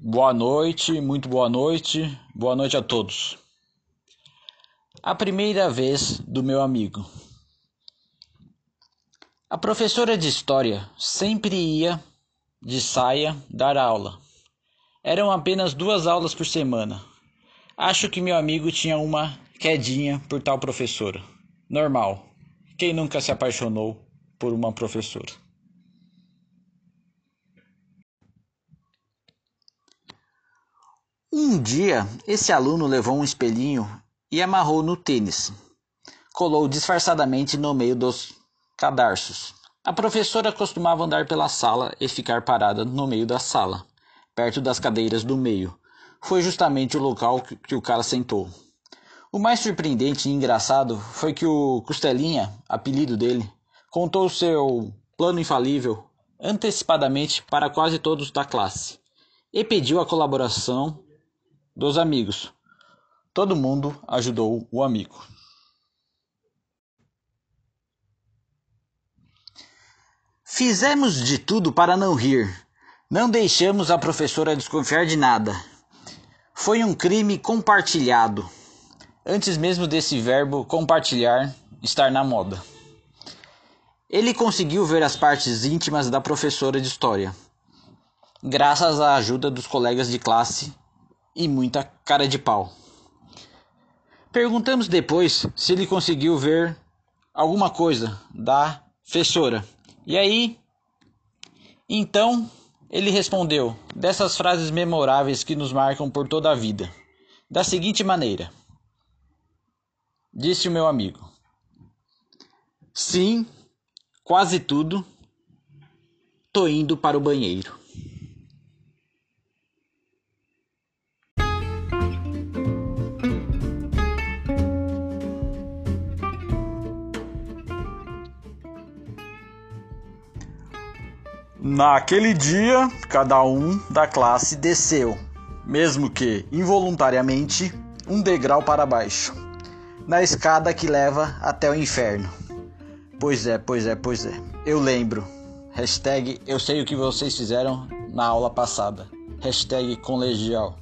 Boa noite, muito boa noite, boa noite a todos. A primeira vez do meu amigo. A professora de história sempre ia de saia dar aula. Eram apenas duas aulas por semana. Acho que meu amigo tinha uma quedinha por tal professora. Normal. Quem nunca se apaixonou por uma professora? Um dia, esse aluno levou um espelhinho e amarrou no tênis. Colou disfarçadamente no meio dos cadarços. A professora costumava andar pela sala e ficar parada no meio da sala, perto das cadeiras do meio. Foi justamente o local que o cara sentou. O mais surpreendente e engraçado foi que o Costelinha, apelido dele, contou seu plano infalível antecipadamente para quase todos da classe e pediu a colaboração dos amigos. Todo mundo ajudou o amigo. Fizemos de tudo para não rir. Não deixamos a professora desconfiar de nada. Foi um crime compartilhado. Antes mesmo desse verbo compartilhar estar na moda. Ele conseguiu ver as partes íntimas da professora de história, graças à ajuda dos colegas de classe e muita cara de pau. Perguntamos depois se ele conseguiu ver alguma coisa da fessora. E aí, então, ele respondeu dessas frases memoráveis que nos marcam por toda a vida, da seguinte maneira: Disse o meu amigo: Sim, quase tudo. Tô indo para o banheiro. Naquele dia, cada um da classe desceu, mesmo que involuntariamente, um degrau para baixo, na escada que leva até o inferno. Pois é, pois é, pois é. Eu lembro. Hashtag eu sei o que vocês fizeram na aula passada. Hashtag colegial.